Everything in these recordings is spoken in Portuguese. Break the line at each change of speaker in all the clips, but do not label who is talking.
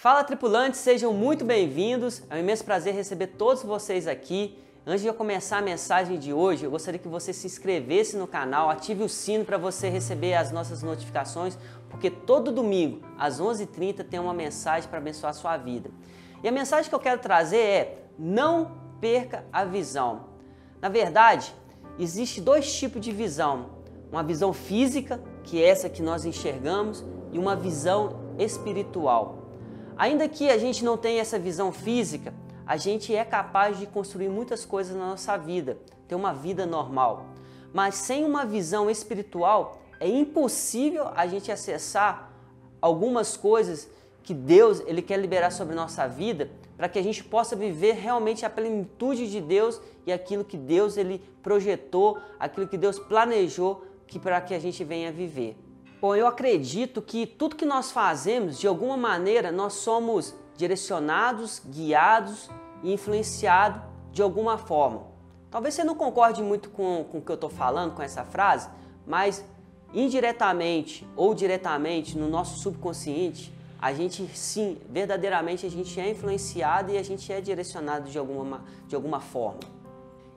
Fala tripulantes, sejam muito bem-vindos. É um imenso prazer receber todos vocês aqui. Antes de eu começar a mensagem de hoje, eu gostaria que você se inscrevesse no canal, ative o sino para você receber as nossas notificações, porque todo domingo, às 11h30, tem uma mensagem para abençoar a sua vida. E a mensagem que eu quero trazer é: não perca a visão. Na verdade, existe dois tipos de visão: uma visão física, que é essa que nós enxergamos, e uma visão espiritual. Ainda que a gente não tenha essa visão física, a gente é capaz de construir muitas coisas na nossa vida, ter uma vida normal. Mas sem uma visão espiritual, é impossível a gente acessar algumas coisas que Deus ele quer liberar sobre nossa vida para que a gente possa viver realmente a plenitude de Deus e aquilo que Deus ele projetou, aquilo que Deus planejou que para que a gente venha viver. Bom, eu acredito que tudo que nós fazemos, de alguma maneira, nós somos direcionados, guiados e influenciados de alguma forma. Talvez você não concorde muito com, com o que eu estou falando, com essa frase, mas indiretamente ou diretamente no nosso subconsciente, a gente sim, verdadeiramente a gente é influenciado e a gente é direcionado de alguma, de alguma forma.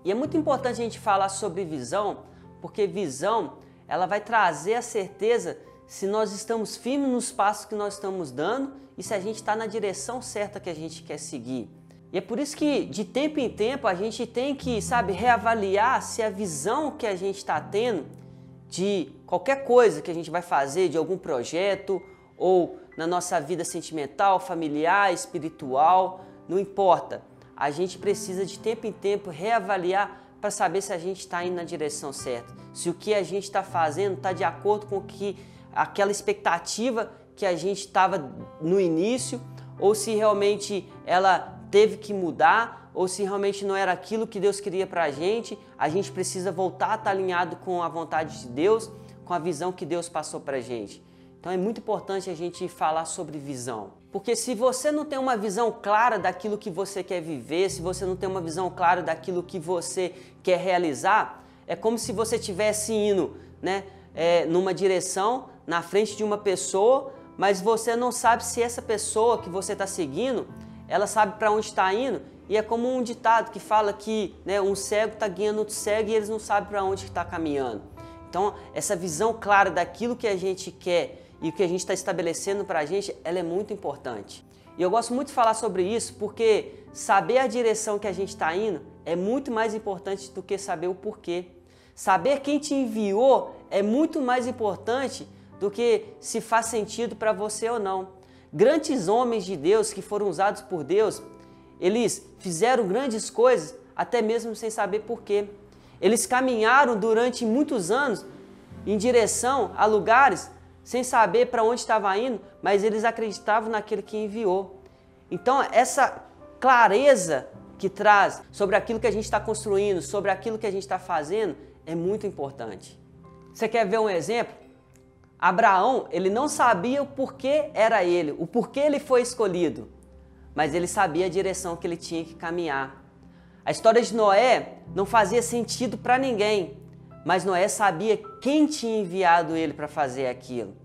E é muito importante a gente falar sobre visão, porque visão ela vai trazer a certeza se nós estamos firmes nos passos que nós estamos dando e se a gente está na direção certa que a gente quer seguir. E é por isso que de tempo em tempo a gente tem que, sabe, reavaliar se a visão que a gente está tendo de qualquer coisa que a gente vai fazer, de algum projeto ou na nossa vida sentimental, familiar, espiritual, não importa. A gente precisa de tempo em tempo reavaliar para saber se a gente está indo na direção certa, se o que a gente está fazendo está de acordo com que aquela expectativa que a gente estava no início, ou se realmente ela teve que mudar, ou se realmente não era aquilo que Deus queria para a gente, a gente precisa voltar a estar tá alinhado com a vontade de Deus, com a visão que Deus passou para a gente. Então é muito importante a gente falar sobre visão. Porque se você não tem uma visão clara daquilo que você quer viver, se você não tem uma visão clara daquilo que você quer realizar, é como se você estivesse indo né, é, numa direção, na frente de uma pessoa, mas você não sabe se essa pessoa que você está seguindo, ela sabe para onde está indo. E é como um ditado que fala que né, um cego está guiando outro cego e eles não sabem para onde está caminhando. Então, essa visão clara daquilo que a gente quer e o que a gente está estabelecendo para a gente, ela é muito importante. E eu gosto muito de falar sobre isso porque saber a direção que a gente está indo é muito mais importante do que saber o porquê. Saber quem te enviou é muito mais importante do que se faz sentido para você ou não. Grandes homens de Deus que foram usados por Deus, eles fizeram grandes coisas até mesmo sem saber porquê. Eles caminharam durante muitos anos em direção a lugares sem saber para onde estava indo, mas eles acreditavam naquele que enviou. Então, essa clareza que traz sobre aquilo que a gente está construindo, sobre aquilo que a gente está fazendo, é muito importante. Você quer ver um exemplo? Abraão, ele não sabia o porquê era ele, o porquê ele foi escolhido, mas ele sabia a direção que ele tinha que caminhar. A história de Noé não fazia sentido para ninguém, mas Noé sabia quem tinha enviado ele para fazer aquilo.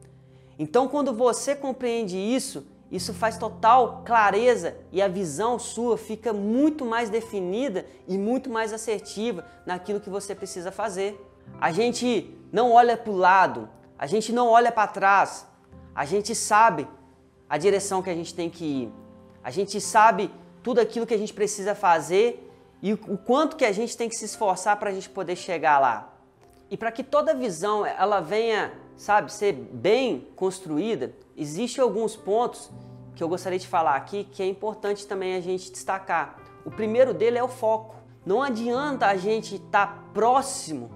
Então, quando você compreende isso, isso faz total clareza e a visão sua fica muito mais definida e muito mais assertiva naquilo que você precisa fazer. A gente não olha para o lado, a gente não olha para trás, a gente sabe a direção que a gente tem que ir, a gente sabe tudo aquilo que a gente precisa fazer e o quanto que a gente tem que se esforçar para a gente poder chegar lá. E para que toda visão ela venha, sabe, ser bem construída, existem alguns pontos que eu gostaria de falar aqui que é importante também a gente destacar. O primeiro dele é o foco. Não adianta a gente estar tá próximo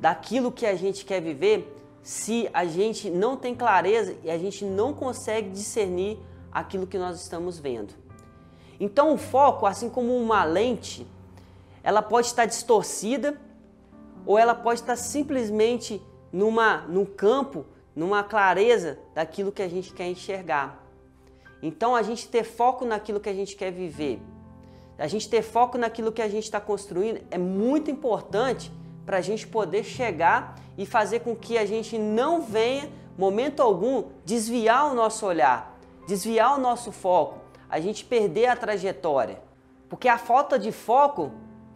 daquilo que a gente quer viver se a gente não tem clareza e a gente não consegue discernir aquilo que nós estamos vendo. Então o foco, assim como uma lente, ela pode estar distorcida ou ela pode estar simplesmente numa, num campo, numa clareza daquilo que a gente quer enxergar. Então a gente ter foco naquilo que a gente quer viver, a gente ter foco naquilo que a gente está construindo é muito importante para a gente poder chegar e fazer com que a gente não venha, momento algum, desviar o nosso olhar, desviar o nosso foco, a gente perder a trajetória. Porque a falta de foco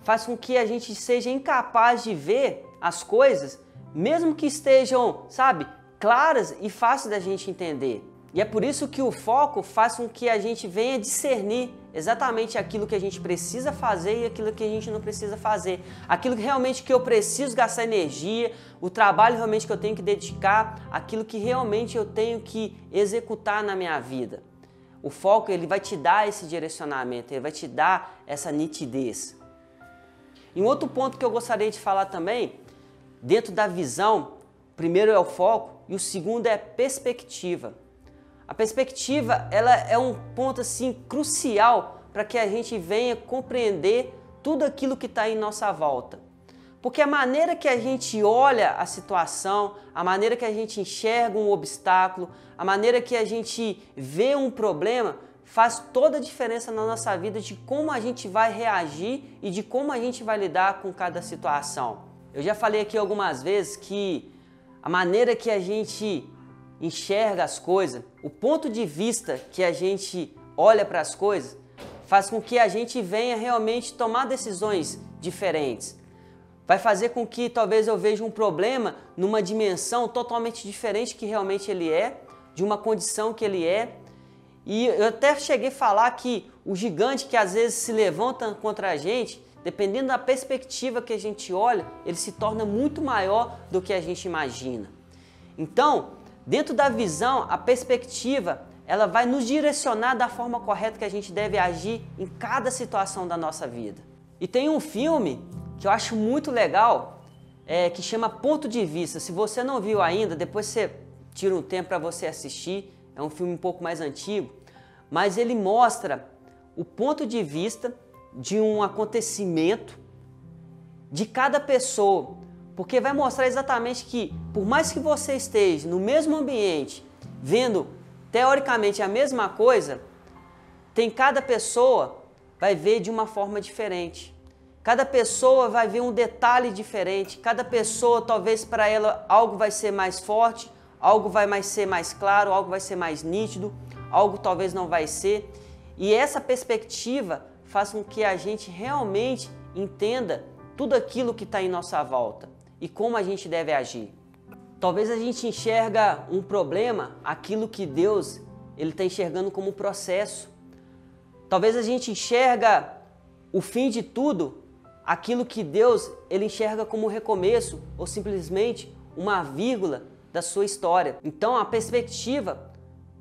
faz com que a gente seja incapaz de ver as coisas, mesmo que estejam, sabe, claras e fáceis da gente entender. E é por isso que o foco faz com que a gente venha discernir exatamente aquilo que a gente precisa fazer e aquilo que a gente não precisa fazer. Aquilo que realmente que eu preciso gastar energia, o trabalho realmente que eu tenho que dedicar, aquilo que realmente eu tenho que executar na minha vida. O foco ele vai te dar esse direcionamento, ele vai te dar essa nitidez. E um outro ponto que eu gostaria de falar também, dentro da visão, primeiro é o foco e o segundo é perspectiva. A perspectiva ela é um ponto assim crucial para que a gente venha compreender tudo aquilo que está em nossa volta. Porque a maneira que a gente olha a situação, a maneira que a gente enxerga um obstáculo, a maneira que a gente vê um problema, faz toda a diferença na nossa vida de como a gente vai reagir e de como a gente vai lidar com cada situação. Eu já falei aqui algumas vezes que a maneira que a gente enxerga as coisas, o ponto de vista que a gente olha para as coisas, faz com que a gente venha realmente tomar decisões diferentes. Vai fazer com que talvez eu veja um problema numa dimensão totalmente diferente que realmente ele é, de uma condição que ele é, e eu até cheguei a falar que o gigante que às vezes se levanta contra a gente, dependendo da perspectiva que a gente olha, ele se torna muito maior do que a gente imagina. Então, dentro da visão, a perspectiva, ela vai nos direcionar da forma correta que a gente deve agir em cada situação da nossa vida. E tem um filme que eu acho muito legal, é, que chama Ponto de Vista. Se você não viu ainda, depois você tira um tempo para você assistir é um filme um pouco mais antigo, mas ele mostra o ponto de vista de um acontecimento de cada pessoa, porque vai mostrar exatamente que, por mais que você esteja no mesmo ambiente, vendo teoricamente a mesma coisa, tem cada pessoa vai ver de uma forma diferente. Cada pessoa vai ver um detalhe diferente. Cada pessoa, talvez para ela algo vai ser mais forte, algo vai mais ser mais claro, algo vai ser mais nítido, algo talvez não vai ser. E essa perspectiva faz com que a gente realmente entenda tudo aquilo que está em nossa volta e como a gente deve agir. Talvez a gente enxerga um problema, aquilo que Deus ele está enxergando como processo. Talvez a gente enxerga o fim de tudo, aquilo que Deus ele enxerga como recomeço ou simplesmente uma vírgula da sua história. Então a perspectiva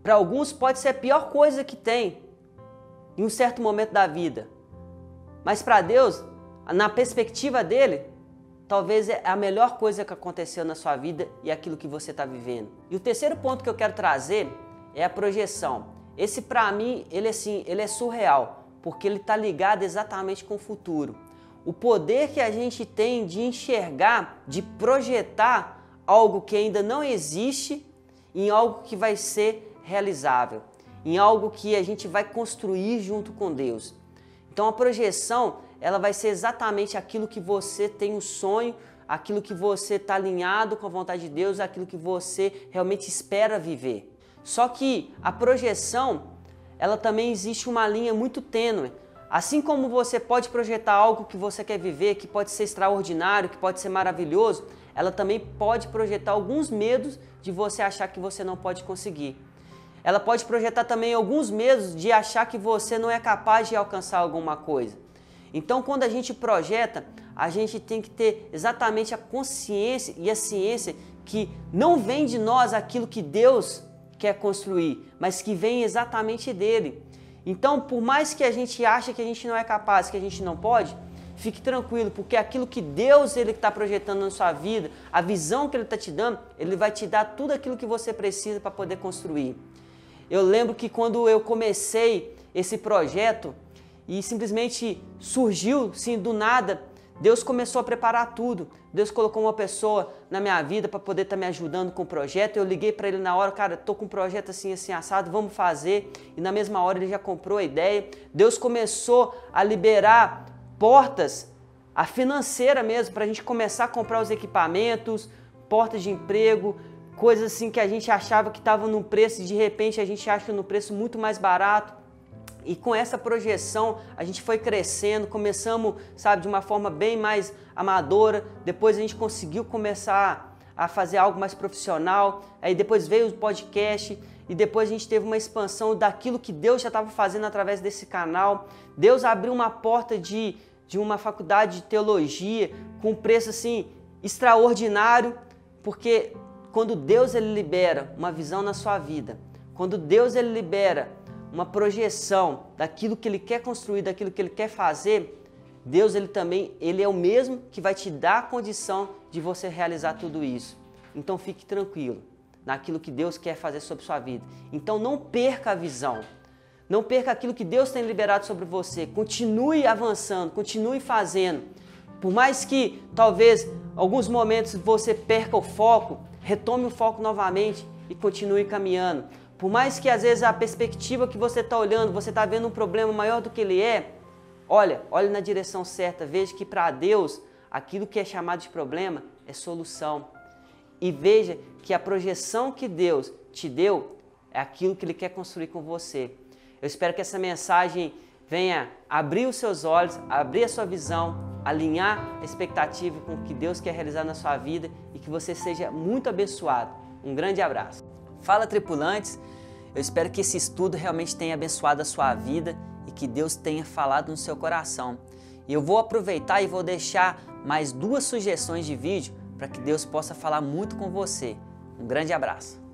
para alguns pode ser a pior coisa que tem em um certo momento da vida. Mas para Deus, na perspectiva dele, talvez é a melhor coisa que aconteceu na sua vida e aquilo que você está vivendo. E o terceiro ponto que eu quero trazer é a projeção. Esse para mim, ele assim, ele é surreal, porque ele está ligado exatamente com o futuro. O poder que a gente tem de enxergar, de projetar algo que ainda não existe em algo que vai ser realizável, em algo que a gente vai construir junto com Deus. Então a projeção, ela vai ser exatamente aquilo que você tem um sonho, aquilo que você está alinhado com a vontade de Deus, aquilo que você realmente espera viver. Só que a projeção, ela também existe uma linha muito tênue. Assim como você pode projetar algo que você quer viver, que pode ser extraordinário, que pode ser maravilhoso, ela também pode projetar alguns medos de você achar que você não pode conseguir. Ela pode projetar também alguns medos de achar que você não é capaz de alcançar alguma coisa. Então, quando a gente projeta, a gente tem que ter exatamente a consciência e a ciência que não vem de nós aquilo que Deus quer construir, mas que vem exatamente dele. Então, por mais que a gente ache que a gente não é capaz, que a gente não pode, Fique tranquilo, porque aquilo que Deus ele está projetando na sua vida, a visão que Ele está te dando, Ele vai te dar tudo aquilo que você precisa para poder construir. Eu lembro que quando eu comecei esse projeto e simplesmente surgiu, sim, do nada, Deus começou a preparar tudo. Deus colocou uma pessoa na minha vida para poder estar tá me ajudando com o projeto. Eu liguei para ele na hora, cara, tô com um projeto assim, assim, assado, vamos fazer. E na mesma hora ele já comprou a ideia. Deus começou a liberar portas, a financeira mesmo, para a gente começar a comprar os equipamentos, portas de emprego, coisas assim que a gente achava que estava num preço e de repente a gente acha no preço muito mais barato. E com essa projeção a gente foi crescendo, começamos, sabe, de uma forma bem mais amadora, depois a gente conseguiu começar a fazer algo mais profissional, aí depois veio o podcast e depois a gente teve uma expansão daquilo que Deus já estava fazendo através desse canal. Deus abriu uma porta de, de uma faculdade de teologia com um preço assim extraordinário, porque quando Deus ele libera uma visão na sua vida, quando Deus ele libera uma projeção daquilo que ele quer construir, daquilo que ele quer fazer, Deus ele também, ele é o mesmo que vai te dar a condição de você realizar tudo isso. Então fique tranquilo naquilo que Deus quer fazer sobre sua vida. Então não perca a visão. Não perca aquilo que Deus tem liberado sobre você. Continue avançando, continue fazendo. Por mais que talvez alguns momentos você perca o foco, retome o foco novamente e continue caminhando. Por mais que às vezes a perspectiva que você está olhando, você está vendo um problema maior do que ele é, olha, olhe na direção certa, veja que para Deus aquilo que é chamado de problema é solução. E veja que a projeção que Deus te deu é aquilo que Ele quer construir com você. Eu espero que essa mensagem venha abrir os seus olhos, abrir a sua visão, alinhar a expectativa com o que Deus quer realizar na sua vida e que você seja muito abençoado. Um grande abraço. Fala, tripulantes! Eu espero que esse estudo realmente tenha abençoado a sua vida e que Deus tenha falado no seu coração. E eu vou aproveitar e vou deixar mais duas sugestões de vídeo para que Deus possa falar muito com você. Um grande abraço.